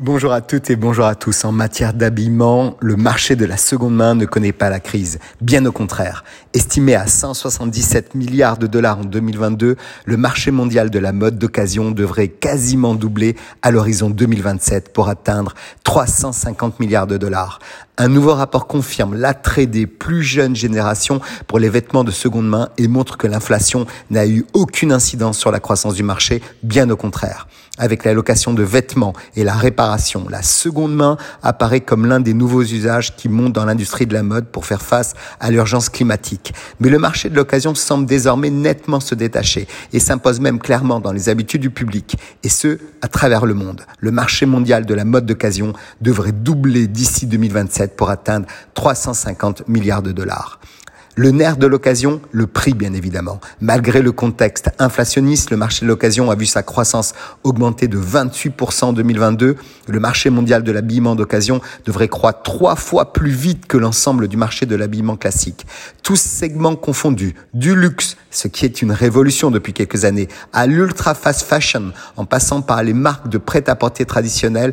Bonjour à toutes et bonjour à tous. En matière d'habillement, le marché de la seconde main ne connaît pas la crise. Bien au contraire. Estimé à 177 milliards de dollars en 2022, le marché mondial de la mode d'occasion devrait quasiment doubler à l'horizon 2027 pour atteindre 350 milliards de dollars. Un nouveau rapport confirme l'attrait des plus jeunes générations pour les vêtements de seconde main et montre que l'inflation n'a eu aucune incidence sur la croissance du marché, bien au contraire. Avec de vêtements et la réparation, la seconde main apparaît comme l'un des nouveaux usages qui montent dans l'industrie de la mode pour faire face à l'urgence climatique. Mais le marché de l'occasion semble désormais nettement se détacher et s'impose même clairement dans les habitudes du public, et ce, à travers le monde. Le marché mondial de la mode d'occasion devrait doubler d'ici 2027 pour atteindre 350 milliards de dollars. Le nerf de l'occasion, le prix bien évidemment. Malgré le contexte inflationniste, le marché de l'occasion a vu sa croissance augmenter de 28% en 2022. Le marché mondial de l'habillement d'occasion devrait croître trois fois plus vite que l'ensemble du marché de l'habillement classique. Tous segments confondus, du luxe, ce qui est une révolution depuis quelques années, à l'ultra fast fashion, en passant par les marques de prêt-à-porter traditionnelles,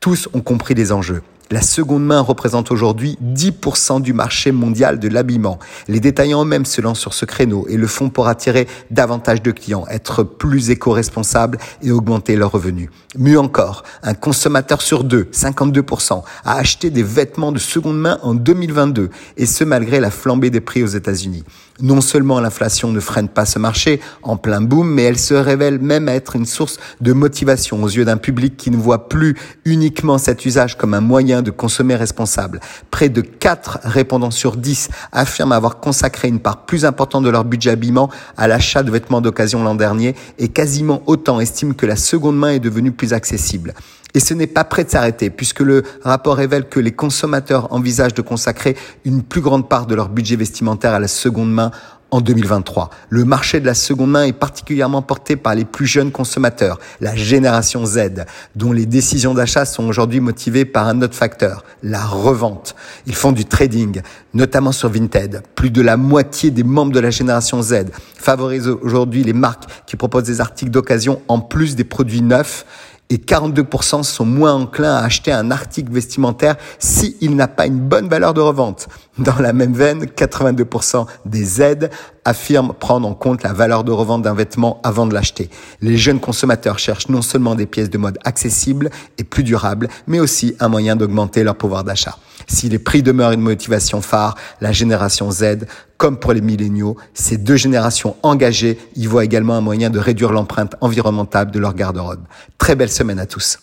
tous ont compris les enjeux. La seconde main représente aujourd'hui 10% du marché mondial de l'habillement. Les détaillants eux-mêmes se lancent sur ce créneau et le font pour attirer davantage de clients, être plus éco-responsables et augmenter leurs revenus. Mieux encore, un consommateur sur deux, 52%, a acheté des vêtements de seconde main en 2022 et ce malgré la flambée des prix aux États-Unis. Non seulement l'inflation ne freine pas ce marché en plein boom, mais elle se révèle même être une source de motivation aux yeux d'un public qui ne voit plus uniquement cet usage comme un moyen de consommer responsable. Près de 4 répondants sur 10 affirment avoir consacré une part plus importante de leur budget habillement à l'achat de vêtements d'occasion l'an dernier et quasiment autant estiment que la seconde main est devenue plus accessible. Et ce n'est pas prêt de s'arrêter, puisque le rapport révèle que les consommateurs envisagent de consacrer une plus grande part de leur budget vestimentaire à la seconde main en 2023. Le marché de la seconde main est particulièrement porté par les plus jeunes consommateurs, la génération Z, dont les décisions d'achat sont aujourd'hui motivées par un autre facteur, la revente. Ils font du trading, notamment sur Vinted. Plus de la moitié des membres de la génération Z favorisent aujourd'hui les marques qui proposent des articles d'occasion en plus des produits neufs et 42% sont moins enclins à acheter un article vestimentaire s'il n'a pas une bonne valeur de revente. Dans la même veine, 82% des aides affirment prendre en compte la valeur de revente d'un vêtement avant de l'acheter. Les jeunes consommateurs cherchent non seulement des pièces de mode accessibles et plus durables, mais aussi un moyen d'augmenter leur pouvoir d'achat. Si les prix demeurent une motivation phare, la génération Z, comme pour les milléniaux, ces deux générations engagées y voient également un moyen de réduire l'empreinte environnementale de leur garde-robe. Très belle semaine à tous.